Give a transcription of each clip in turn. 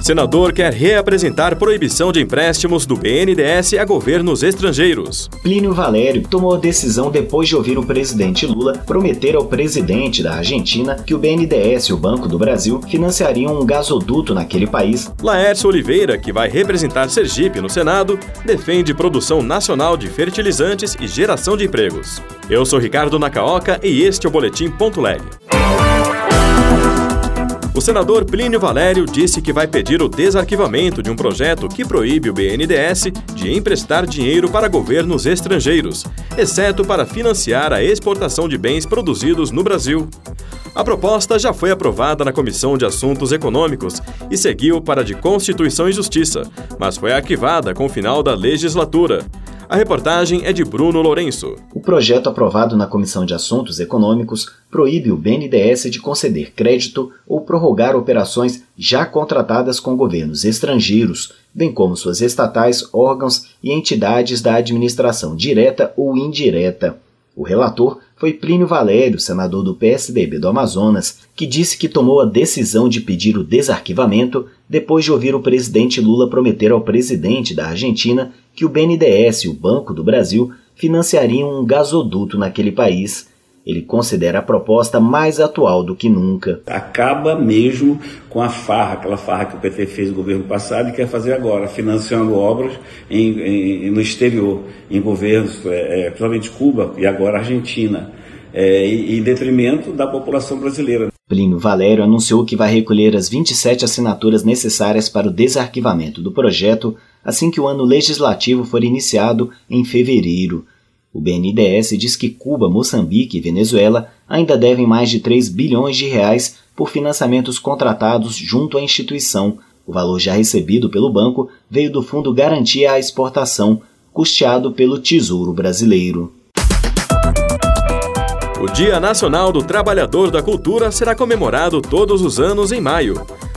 Senador quer reapresentar proibição de empréstimos do BNDES a governos estrangeiros. Plínio Valério tomou a decisão depois de ouvir o presidente Lula prometer ao presidente da Argentina que o BNDES e o Banco do Brasil financiariam um gasoduto naquele país. Laércio Oliveira, que vai representar Sergipe no Senado, defende produção nacional de fertilizantes e geração de empregos. Eu sou Ricardo Nacaoca e este é o Boletim Ponto Leg. O senador Plínio Valério disse que vai pedir o desarquivamento de um projeto que proíbe o BNDES de emprestar dinheiro para governos estrangeiros, exceto para financiar a exportação de bens produzidos no Brasil. A proposta já foi aprovada na Comissão de Assuntos Econômicos e seguiu para a de Constituição e Justiça, mas foi arquivada com o final da legislatura. A reportagem é de Bruno Lourenço. O projeto aprovado na Comissão de Assuntos Econômicos proíbe o BNDES de conceder crédito ou prorrogar operações já contratadas com governos estrangeiros, bem como suas estatais, órgãos e entidades da administração direta ou indireta. O relator foi Plínio Valério, senador do PSDB do Amazonas, que disse que tomou a decisão de pedir o desarquivamento depois de ouvir o presidente Lula prometer ao presidente da Argentina que o BNDES o Banco do Brasil financiariam um gasoduto naquele país. Ele considera a proposta mais atual do que nunca. Acaba mesmo com a farra, aquela farra que o PT fez no governo passado e quer fazer agora, financiando obras em, em, no exterior, em governos, é, é principalmente Cuba e agora Argentina, é, em detrimento da população brasileira. Plínio Valério anunciou que vai recolher as 27 assinaturas necessárias para o desarquivamento do projeto assim que o ano legislativo for iniciado em fevereiro. O BNDES diz que Cuba, Moçambique e Venezuela ainda devem mais de 3 bilhões de reais por financiamentos contratados junto à instituição. O valor já recebido pelo banco veio do Fundo Garantia à Exportação, custeado pelo Tesouro Brasileiro. O Dia Nacional do Trabalhador da Cultura será comemorado todos os anos em maio.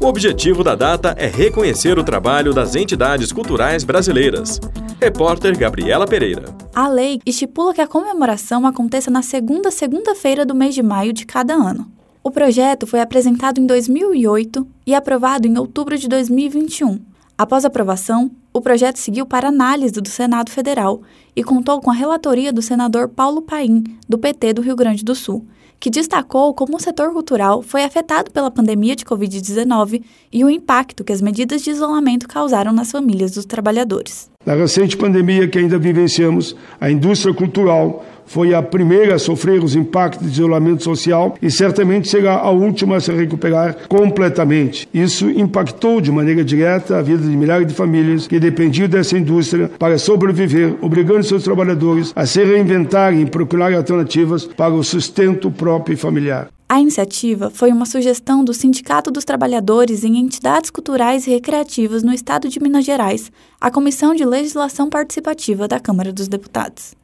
O objetivo da data é reconhecer o trabalho das entidades culturais brasileiras. Repórter Gabriela Pereira. A lei estipula que a comemoração aconteça na segunda segunda-feira do mês de maio de cada ano. O projeto foi apresentado em 2008 e aprovado em outubro de 2021. Após aprovação, o projeto seguiu para análise do Senado Federal e contou com a relatoria do senador Paulo Paim, do PT do Rio Grande do Sul, que destacou como o setor cultural foi afetado pela pandemia de Covid-19 e o impacto que as medidas de isolamento causaram nas famílias dos trabalhadores. Na recente pandemia que ainda vivenciamos, a indústria cultural foi a primeira a sofrer os impactos de isolamento social e certamente será a última a se recuperar completamente. Isso impactou de maneira direta a vida de milhares de famílias que dependiam dessa indústria para sobreviver, obrigando seus trabalhadores a se reinventarem e procurar alternativas para o sustento próprio e familiar. A iniciativa foi uma sugestão do Sindicato dos Trabalhadores em Entidades Culturais e Recreativas no Estado de Minas Gerais, a Comissão de Legislação Participativa da Câmara dos Deputados.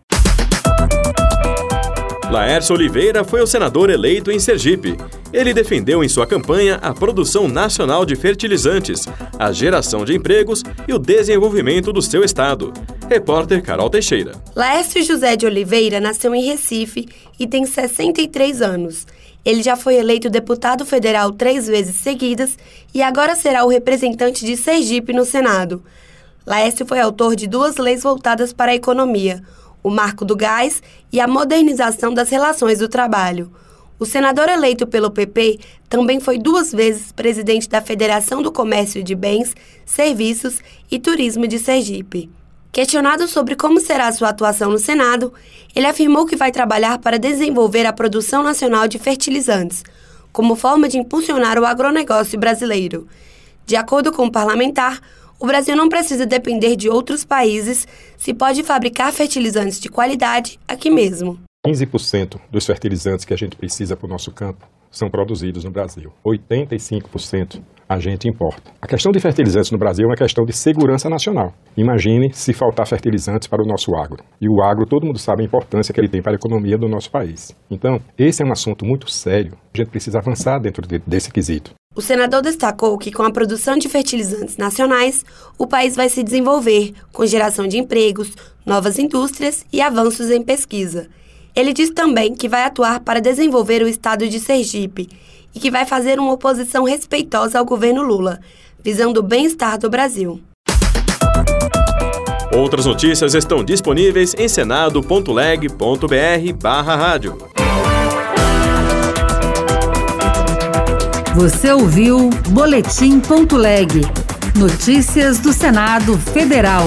Laércio Oliveira foi o senador eleito em Sergipe. Ele defendeu em sua campanha a produção nacional de fertilizantes, a geração de empregos e o desenvolvimento do seu estado. Repórter Carol Teixeira. Laércio José de Oliveira nasceu em Recife e tem 63 anos. Ele já foi eleito deputado federal três vezes seguidas e agora será o representante de Sergipe no Senado. Laércio foi autor de duas leis voltadas para a economia o marco do gás e a modernização das relações do trabalho. O senador eleito pelo PP também foi duas vezes presidente da Federação do Comércio de Bens, Serviços e Turismo de Sergipe. Questionado sobre como será sua atuação no Senado, ele afirmou que vai trabalhar para desenvolver a produção nacional de fertilizantes, como forma de impulsionar o agronegócio brasileiro. De acordo com o parlamentar, o Brasil não precisa depender de outros países se pode fabricar fertilizantes de qualidade aqui mesmo. 15% dos fertilizantes que a gente precisa para o nosso campo são produzidos no Brasil. 85% a gente importa. A questão de fertilizantes no Brasil é uma questão de segurança nacional. Imagine se faltar fertilizantes para o nosso agro. E o agro, todo mundo sabe a importância que ele tem para a economia do nosso país. Então, esse é um assunto muito sério. A gente precisa avançar dentro de, desse quesito. O senador destacou que, com a produção de fertilizantes nacionais, o país vai se desenvolver, com geração de empregos, novas indústrias e avanços em pesquisa. Ele diz também que vai atuar para desenvolver o estado de Sergipe e que vai fazer uma oposição respeitosa ao governo Lula, visando o bem-estar do Brasil. Outras notícias estão disponíveis em senado.leg.br/rádio. Você ouviu Boletim.leg. Notícias do Senado Federal.